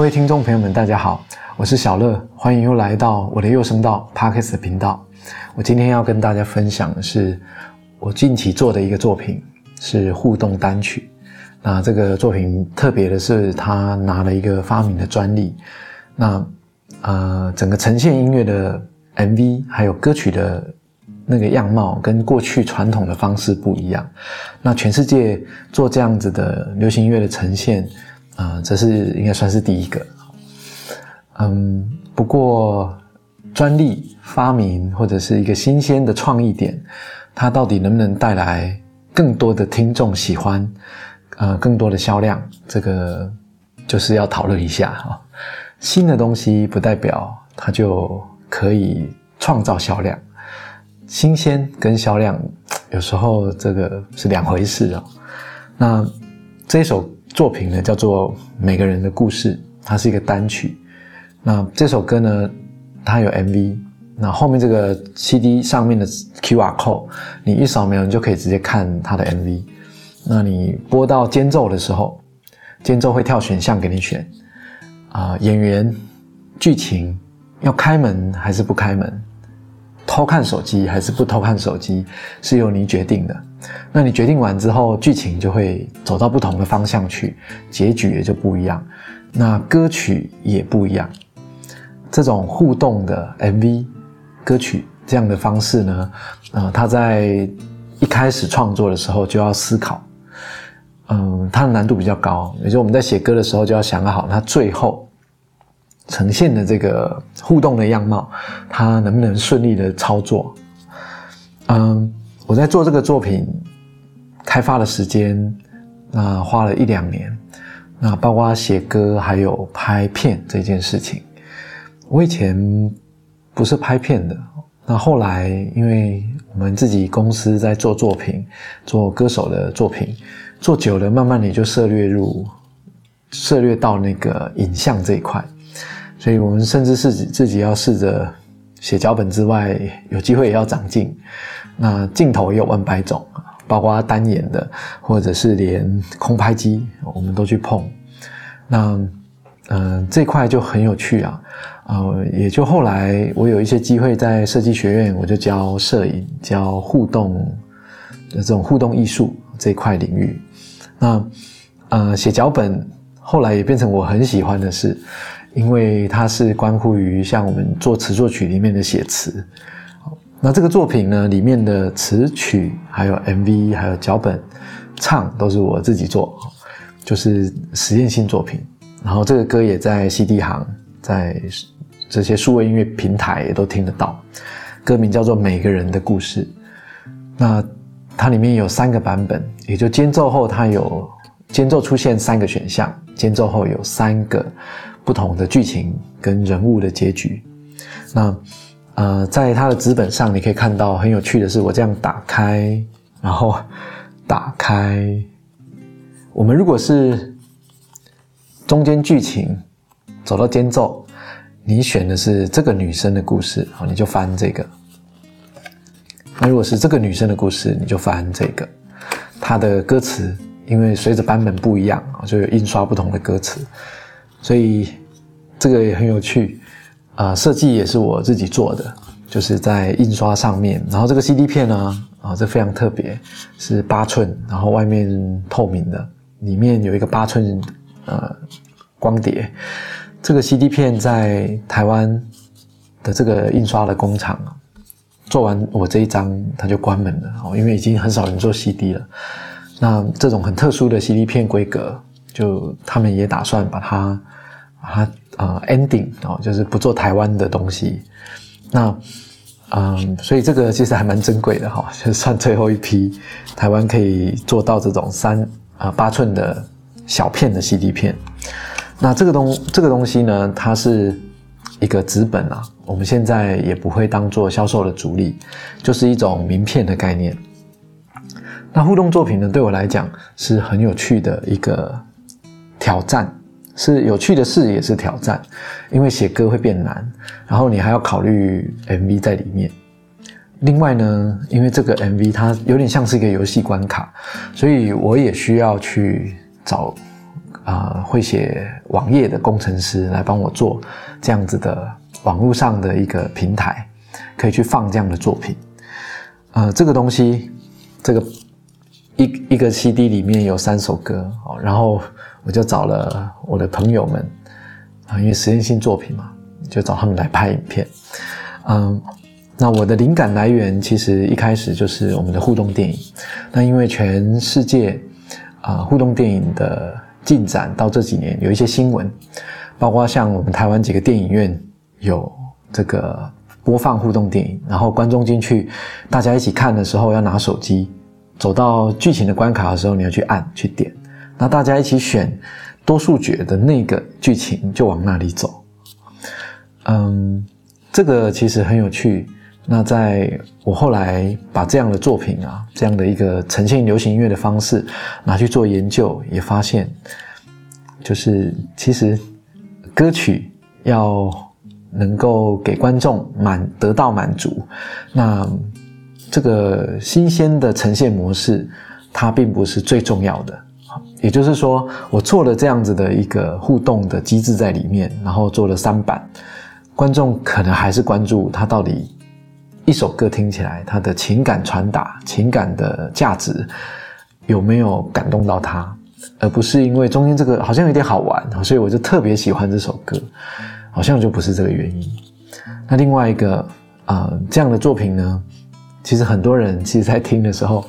各位听众朋友们，大家好，我是小乐，欢迎又来到我的右声道 Parkes 频道。我今天要跟大家分享的是我近期做的一个作品，是互动单曲。那这个作品特别的是，他拿了一个发明的专利。那呃，整个呈现音乐的 MV 还有歌曲的那个样貌，跟过去传统的方式不一样。那全世界做这样子的流行音乐的呈现，啊，这是应该算是第一个。嗯，不过专利发明或者是一个新鲜的创意点，它到底能不能带来更多的听众喜欢，呃，更多的销量，这个就是要讨论一下哈。新的东西不代表它就可以创造销量，新鲜跟销量有时候这个是两回事哦。那这首作品呢叫做《每个人的故事》，它是一个单曲。那这首歌呢，它有 MV。那后面这个 CD 上面的 QR code，你一扫描，你就可以直接看它的 MV。那你播到间奏的时候，间奏会跳选项给你选。啊，演员、剧情要开门还是不开门？偷看手机还是不偷看手机，是由你决定的。那你决定完之后，剧情就会走到不同的方向去，结局也就不一样。那歌曲也不一样。这种互动的 MV 歌曲这样的方式呢，呃，他在一开始创作的时候就要思考。嗯，它的难度比较高，也就我们在写歌的时候就要想好，它最后呈现的这个互动的样貌，它能不能顺利的操作？嗯，我在做这个作品开发的时间，那花了一两年，那包括写歌还有拍片这件事情，我以前不是拍片的，那后来因为我们自己公司在做作品，做歌手的作品。做久了，慢慢你就涉略入，涉略到那个影像这一块，所以我们甚至是自己要试着写脚本之外，有机会也要长进。那镜头也有万百种，包括单眼的，或者是连空拍机，我们都去碰。那嗯，这块就很有趣啊，呃，也就后来我有一些机会在设计学院，我就教摄影，教互动的这种互动艺术这一块领域。那，呃，写脚本后来也变成我很喜欢的事，因为它是关乎于像我们做词作曲里面的写词。那这个作品呢，里面的词曲还有 MV 还有脚本唱都是我自己做，就是实验性作品。然后这个歌也在 CD 行，在这些数位音乐平台也都听得到。歌名叫做《每个人的故事》。那。它里面有三个版本，也就间奏后它有间奏出现三个选项，间奏后有三个不同的剧情跟人物的结局。那呃，在它的纸本上你可以看到很有趣的是，我这样打开，然后打开，我们如果是中间剧情走到间奏，你选的是这个女生的故事，好，你就翻这个。那如果是这个女生的故事，你就翻这个，它的歌词，因为随着版本不一样啊，就有印刷不同的歌词，所以这个也很有趣啊。设计也是我自己做的，就是在印刷上面。然后这个 CD 片呢，啊，这非常特别，是八寸，然后外面透明的，里面有一个八寸呃光碟。这个 CD 片在台湾的这个印刷的工厂。做完我这一张，它就关门了哦，因为已经很少人做 CD 了。那这种很特殊的 CD 片规格，就他们也打算把它，把它呃 ending 哦，就是不做台湾的东西。那嗯，所以这个其实还蛮珍贵的哈，就算最后一批台湾可以做到这种三啊八寸的小片的 CD 片。那这个东这个东西呢，它是。一个纸本啊，我们现在也不会当做销售的主力，就是一种名片的概念。那互动作品呢，对我来讲是很有趣的一个挑战，是有趣的事也是挑战，因为写歌会变难，然后你还要考虑 MV 在里面。另外呢，因为这个 MV 它有点像是一个游戏关卡，所以我也需要去找啊会写网页的工程师来帮我做这样子的网络上的一个平台，可以去放这样的作品。呃，这个东西，这个一一个 CD 里面有三首歌哦，然后我就找了我的朋友们啊，因为实验性作品嘛，就找他们来拍影片。嗯，那我的灵感来源其实一开始就是我们的互动电影。那因为全世界啊互动电影的进展到这几年有一些新闻，包括像我们台湾几个电影院有这个。播放互动电影，然后观众进去，大家一起看的时候要拿手机，走到剧情的关卡的时候，你要去按去点，那大家一起选多数决的那个剧情就往那里走。嗯，这个其实很有趣。那在我后来把这样的作品啊，这样的一个呈现流行音乐的方式拿去做研究，也发现，就是其实歌曲要。能够给观众满得到满足，那这个新鲜的呈现模式，它并不是最重要的。也就是说，我做了这样子的一个互动的机制在里面，然后做了三版，观众可能还是关注他到底一首歌听起来，他的情感传达、情感的价值有没有感动到他，而不是因为中间这个好像有点好玩，所以我就特别喜欢这首歌。好像就不是这个原因。那另外一个啊，这样的作品呢，其实很多人其实在听的时候，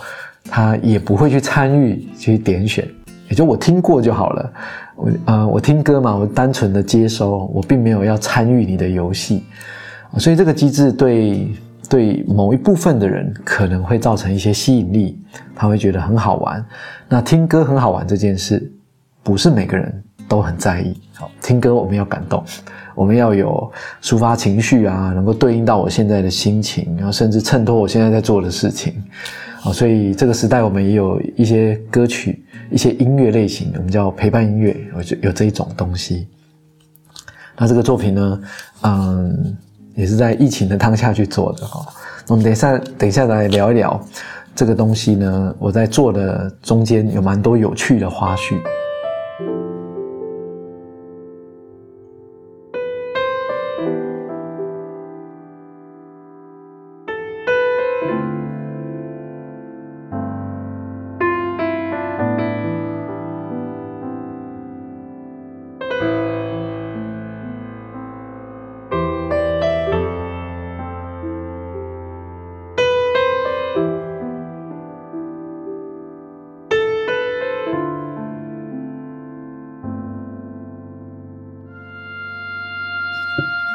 他也不会去参与去点选，也就我听过就好了。我呃，我听歌嘛，我单纯的接收，我并没有要参与你的游戏。所以这个机制对对某一部分的人可能会造成一些吸引力，他会觉得很好玩。那听歌很好玩这件事，不是每个人都很在意。好，听歌我们要感动。我们要有抒发情绪啊，能够对应到我现在的心情，然后甚至衬托我现在在做的事情，好，所以这个时代我们也有一些歌曲、一些音乐类型，我们叫陪伴音乐，有有这一种东西。那这个作品呢，嗯，也是在疫情的当下去做的哈。我们等一下，等一下来聊一聊这个东西呢。我在做的中间有蛮多有趣的花絮。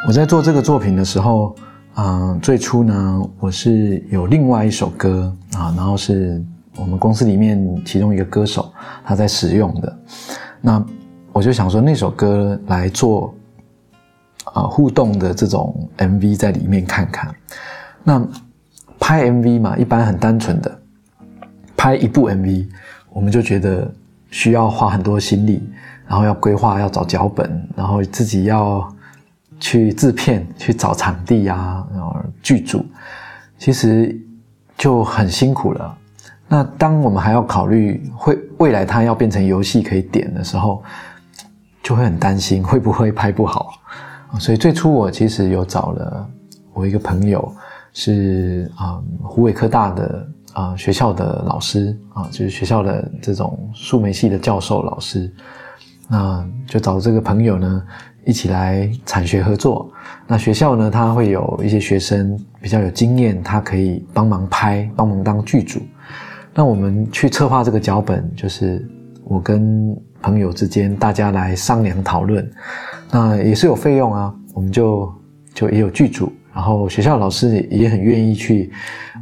我在做这个作品的时候，嗯，最初呢，我是有另外一首歌啊，然后是我们公司里面其中一个歌手他在使用的，那我就想说那首歌来做啊互动的这种 MV 在里面看看。那拍 MV 嘛，一般很单纯的拍一部 MV，我们就觉得需要花很多心力，然后要规划，要找脚本，然后自己要。去制片，去找场地啊，然后剧组，其实就很辛苦了。那当我们还要考虑会未来它要变成游戏可以点的时候，就会很担心会不会拍不好。所以最初我其实有找了我一个朋友，是啊，湖北科大的啊学校的老师啊，就是学校的这种数媒系的教授老师，那就找这个朋友呢。一起来产学合作，那学校呢？他会有一些学生比较有经验，他可以帮忙拍，帮忙当剧组。那我们去策划这个脚本，就是我跟朋友之间大家来商量讨论。那也是有费用啊，我们就就也有剧组，然后学校老师也很愿意去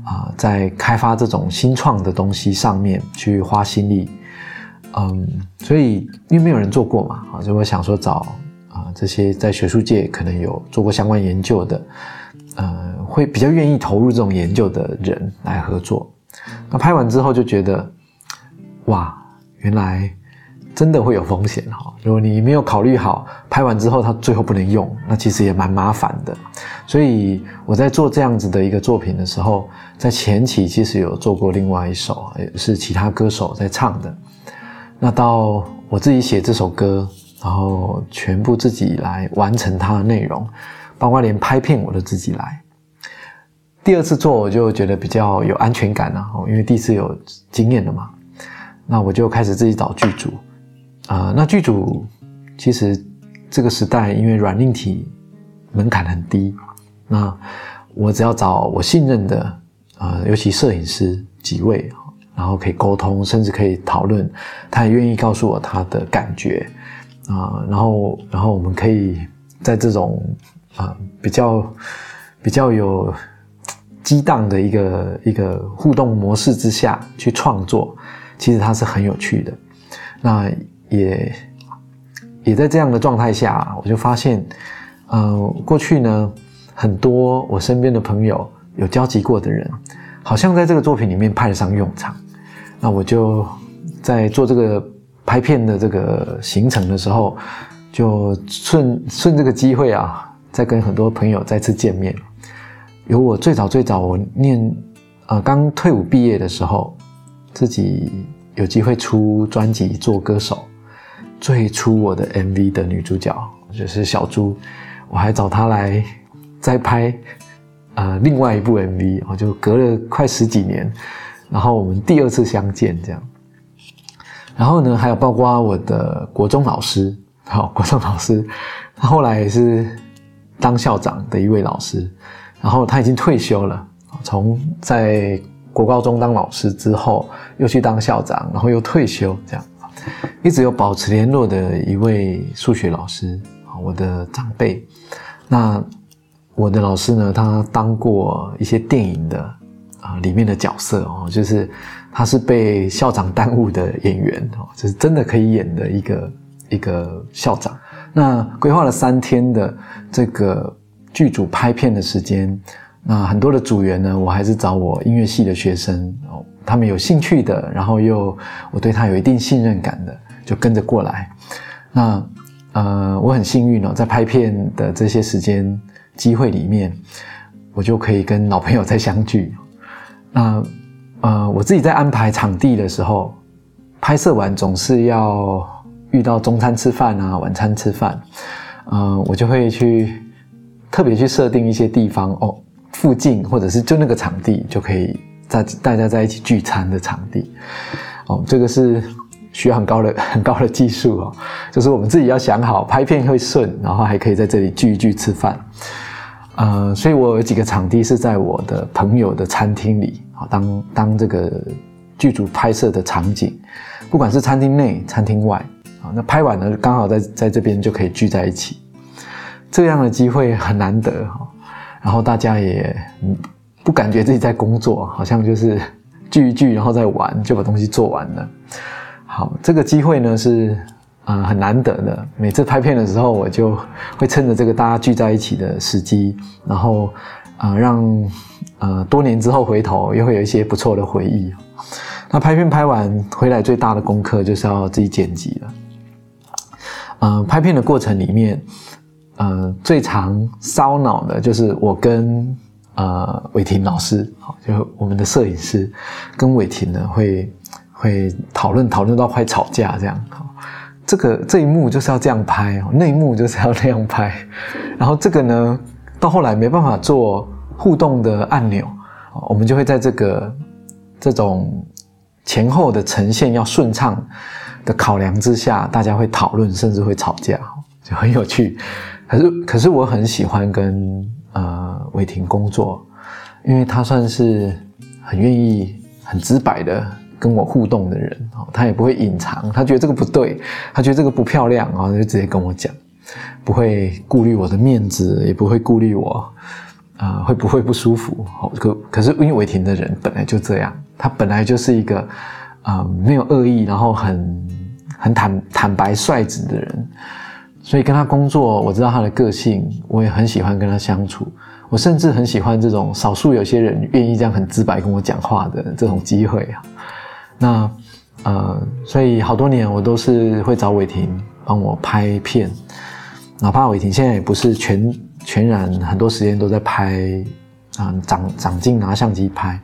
啊，在开发这种新创的东西上面去花心力。嗯，所以因为没有人做过嘛，啊，所以我想说找。这些在学术界可能有做过相关研究的，呃，会比较愿意投入这种研究的人来合作。那拍完之后就觉得，哇，原来真的会有风险哈！如果你没有考虑好，拍完之后它最后不能用，那其实也蛮麻烦的。所以我在做这样子的一个作品的时候，在前期其实有做过另外一首，也是其他歌手在唱的。那到我自己写这首歌，然后全部自己来完成它的内容，包括连拍片我都自己来。第二次做我就觉得比较有安全感了，因为第一次有经验了嘛。那我就开始自己找剧组，啊，那剧组其实这个时代因为软硬体门槛很低，那我只要找我信任的，呃，尤其摄影师几位，然后可以沟通，甚至可以讨论，他也愿意告诉我他的感觉，啊，然后然后我们可以在这种啊比较比较有。激荡的一个一个互动模式之下去创作，其实它是很有趣的。那也也在这样的状态下，我就发现，呃，过去呢，很多我身边的朋友有交集过的人，好像在这个作品里面派得上用场。那我就在做这个拍片的这个行程的时候，就顺顺这个机会啊，再跟很多朋友再次见面。有我最早最早我念，呃，刚退伍毕业的时候，自己有机会出专辑做歌手，最初我的 MV 的女主角就是小猪，我还找她来再拍，呃，另外一部 MV，我就隔了快十几年，然后我们第二次相见这样，然后呢，还有包括我的国中老师，好，国中老师，他后来也是当校长的一位老师。然后他已经退休了，从在国高中当老师之后，又去当校长，然后又退休，这样一直有保持联络的一位数学老师我的长辈。那我的老师呢，他当过一些电影的啊里面的角色哦，就是他是被校长耽误的演员哦，就是真的可以演的一个一个校长。那规划了三天的这个。剧组拍片的时间，那很多的组员呢，我还是找我音乐系的学生哦，他们有兴趣的，然后又我对他有一定信任感的，就跟着过来。那呃，我很幸运哦，在拍片的这些时间机会里面，我就可以跟老朋友再相聚。那呃，我自己在安排场地的时候，拍摄完总是要遇到中餐吃饭啊，晚餐吃饭，嗯，我就会去。特别去设定一些地方哦，附近或者是就那个场地就可以在大家在一起聚餐的场地哦，这个是需要很高的很高的技术哦，就是我们自己要想好拍片会顺，然后还可以在这里聚一聚吃饭，呃，所以我有几个场地是在我的朋友的餐厅里当当这个剧组拍摄的场景，不管是餐厅内、餐厅外啊，那拍完了刚好在在这边就可以聚在一起。这样的机会很难得哈，然后大家也不感觉自己在工作，好像就是聚一聚，然后再玩，就把东西做完了。好，这个机会呢是啊很难得的。每次拍片的时候，我就会趁着这个大家聚在一起的时机，然后啊让呃多年之后回头，又会有一些不错的回忆。那拍片拍完回来，最大的功课就是要自己剪辑了。嗯，拍片的过程里面。呃，最常烧脑的就是我跟呃伟霆老师，好，就我们的摄影师跟伟霆呢会会讨论讨论到快吵架这样，这个这一幕就是要这样拍哦，那一幕就是要那样拍，然后这个呢到后来没办法做互动的按钮，我们就会在这个这种前后的呈现要顺畅的考量之下，大家会讨论甚至会吵架，就很有趣。可是，可是我很喜欢跟呃伟霆工作，因为他算是很愿意、很直白的跟我互动的人，他也不会隐藏，他觉得这个不对，他觉得这个不漂亮啊，就直接跟我讲，不会顾虑我的面子，也不会顾虑我啊会不会不舒服。可可是因为伟霆的人本来就这样，他本来就是一个啊没有恶意，然后很很坦坦白率直的人。所以跟他工作，我知道他的个性，我也很喜欢跟他相处。我甚至很喜欢这种少数有些人愿意这样很直白跟我讲话的这种机会啊。那呃，所以好多年我都是会找伟霆帮我拍片，哪怕伟霆现在也不是全全然很多时间都在拍啊，长长镜拿相机拍，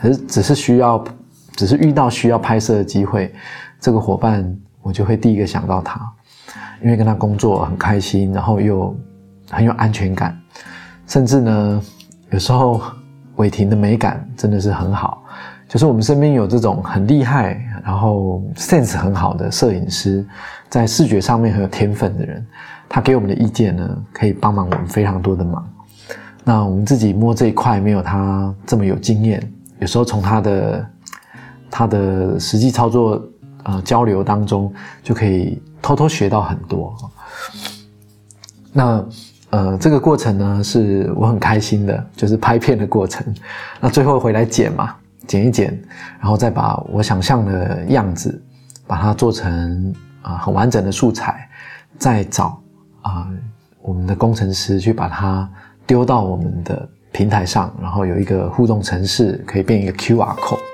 可是只是需要，只是遇到需要拍摄的机会，这个伙伴，我就会第一个想到他，因为跟他工作很开心，然后又很有安全感，甚至呢，有时候伟霆的美感真的是很好，就是我们身边有这种很厉害，然后 sense 很好的摄影师，在视觉上面很有天分的人，他给我们的意见呢，可以帮忙我们非常多的忙。那我们自己摸这一块没有他这么有经验，有时候从他的他的实际操作呃交流当中，就可以偷偷学到很多。那呃这个过程呢，是我很开心的，就是拍片的过程。那最后回来剪嘛，剪一剪，然后再把我想象的样子，把它做成啊很完整的素材，再找啊我们的工程师去把它。丢到我们的平台上，然后有一个互动程式，可以变一个 QR code。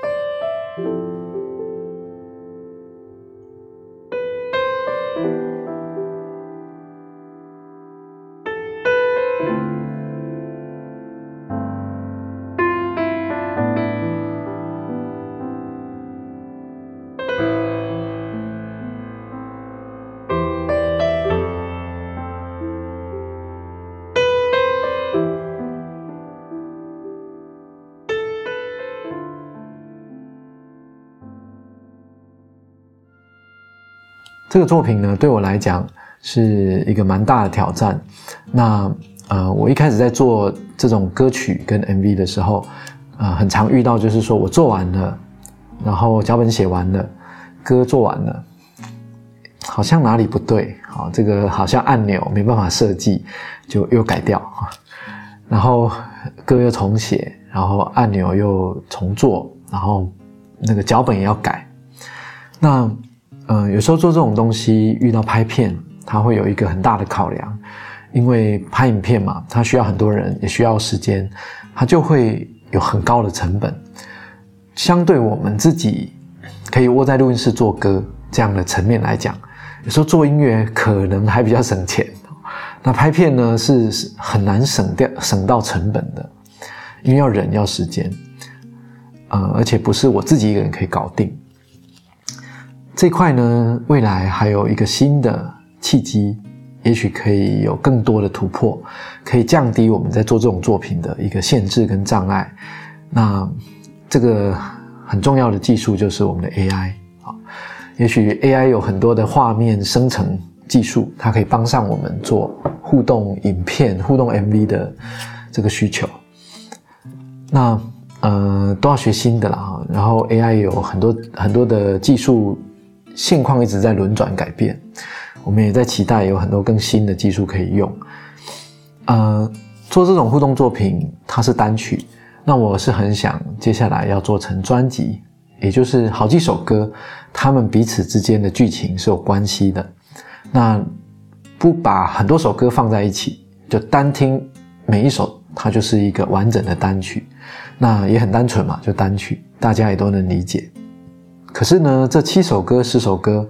作品呢，对我来讲是一个蛮大的挑战。那呃，我一开始在做这种歌曲跟 MV 的时候，呃，很常遇到就是说我做完了，然后脚本写完了，歌做完了，好像哪里不对，好，这个好像按钮没办法设计，就又改掉然后歌又重写，然后按钮又重做，然后那个脚本也要改，那。嗯，有时候做这种东西遇到拍片，它会有一个很大的考量，因为拍影片嘛，它需要很多人，也需要时间，它就会有很高的成本。相对我们自己可以窝在录音室做歌这样的层面来讲，有时候做音乐可能还比较省钱。那拍片呢是很难省掉省到成本的，因为要人要时间，呃，而且不是我自己一个人可以搞定。这块呢，未来还有一个新的契机，也许可以有更多的突破，可以降低我们在做这种作品的一个限制跟障碍。那这个很重要的技术就是我们的 AI 啊，也许 AI 有很多的画面生成技术，它可以帮上我们做互动影片、互动 MV 的这个需求。那呃，都要学新的啦。然后 AI 有很多很多的技术。现况一直在轮转改变，我们也在期待有很多更新的技术可以用。呃，做这种互动作品，它是单曲，那我是很想接下来要做成专辑，也就是好几首歌，他们彼此之间的剧情是有关系的。那不把很多首歌放在一起，就单听每一首，它就是一个完整的单曲。那也很单纯嘛，就单曲，大家也都能理解。可是呢，这七首歌、十首歌，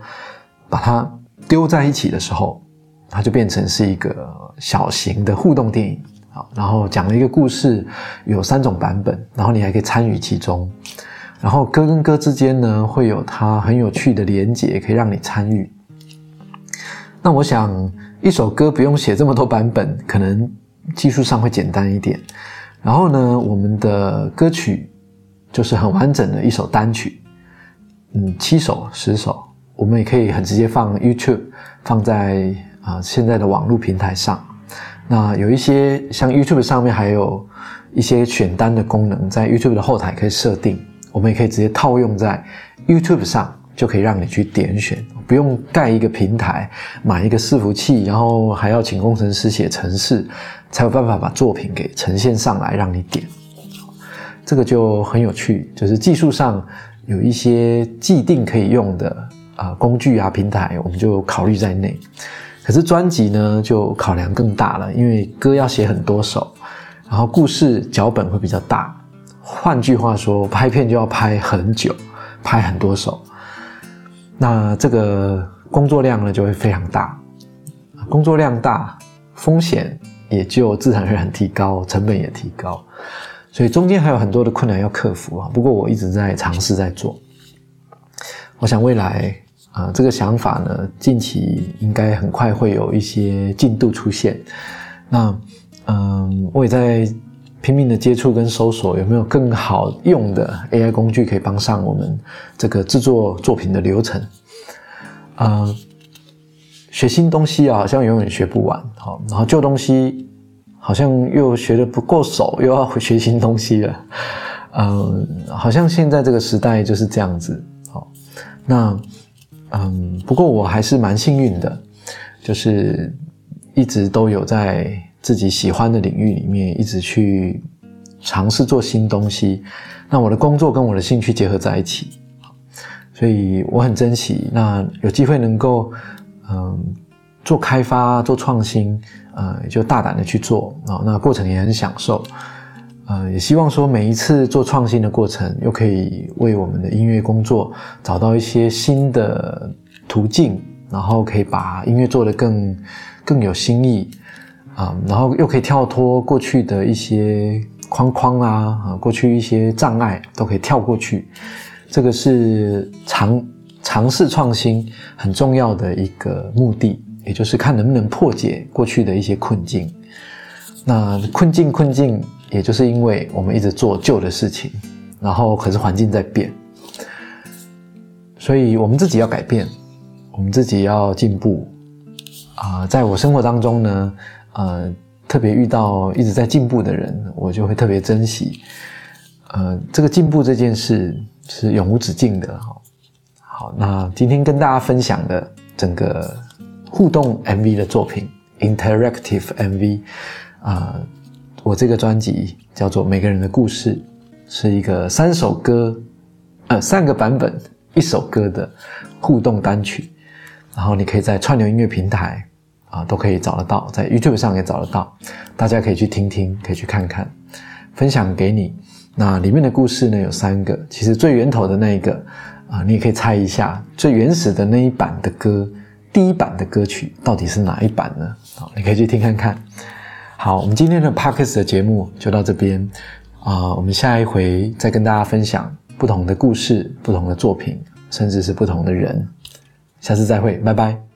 把它丢在一起的时候，它就变成是一个小型的互动电影啊。然后讲了一个故事，有三种版本，然后你还可以参与其中。然后歌跟歌之间呢，会有它很有趣的连结，可以让你参与。那我想，一首歌不用写这么多版本，可能技术上会简单一点。然后呢，我们的歌曲就是很完整的一首单曲。嗯，七首、十首，我们也可以很直接放 YouTube，放在啊现在的网络平台上。那有一些像 YouTube 上面还有一些选单的功能，在 YouTube 的后台可以设定，我们也可以直接套用在 YouTube 上，就可以让你去点选，不用盖一个平台，买一个伺服器，然后还要请工程师写程式，才有办法把作品给呈现上来让你点。这个就很有趣，就是技术上。有一些既定可以用的啊工具啊平台，我们就考虑在内。可是专辑呢，就考量更大了，因为歌要写很多首，然后故事脚本会比较大。换句话说，拍片就要拍很久，拍很多首。那这个工作量呢，就会非常大。工作量大，风险也就自然而然提高，成本也提高。所以中间还有很多的困难要克服啊。不过我一直在尝试在做。我想未来啊，这个想法呢，近期应该很快会有一些进度出现。那嗯，我也在拼命的接触跟搜索，有没有更好用的 AI 工具可以帮上我们这个制作作品的流程？啊，学新东西啊，好像永远学不完。好，然后旧东西好像又学的不够熟，又要学新东西了。嗯，好像现在这个时代就是这样子。好，那。嗯，不过我还是蛮幸运的，就是一直都有在自己喜欢的领域里面一直去尝试做新东西。那我的工作跟我的兴趣结合在一起，所以我很珍惜。那有机会能够嗯做开发、做创新，呃，就大胆的去做啊。那过程也很享受。呃，也希望说每一次做创新的过程，又可以为我们的音乐工作找到一些新的途径，然后可以把音乐做得更更有新意啊，然后又可以跳脱过去的一些框框啊啊，过去一些障碍都可以跳过去。这个是尝尝试创新很重要的一个目的，也就是看能不能破解过去的一些困境。那困境困境。也就是因为我们一直做旧的事情，然后可是环境在变，所以我们自己要改变，我们自己要进步啊！在我生活当中呢，呃，特别遇到一直在进步的人，我就会特别珍惜。呃，这个进步这件事是永无止境的哈。好，那今天跟大家分享的整个互动 MV 的作品，Interactive MV 啊。我这个专辑叫做《每个人的故事》，是一个三首歌，呃，三个版本一首歌的互动单曲。然后你可以在串流音乐平台啊都可以找得到，在 YouTube 上也找得到，大家可以去听听，可以去看看，分享给你。那里面的故事呢有三个，其实最源头的那一个啊，你也可以猜一下，最原始的那一版的歌，第一版的歌曲到底是哪一版呢？好，你可以去听看看。好，我们今天的 Parkes 的节目就到这边啊，我们下一回再跟大家分享不同的故事、不同的作品，甚至是不同的人。下次再会，拜拜。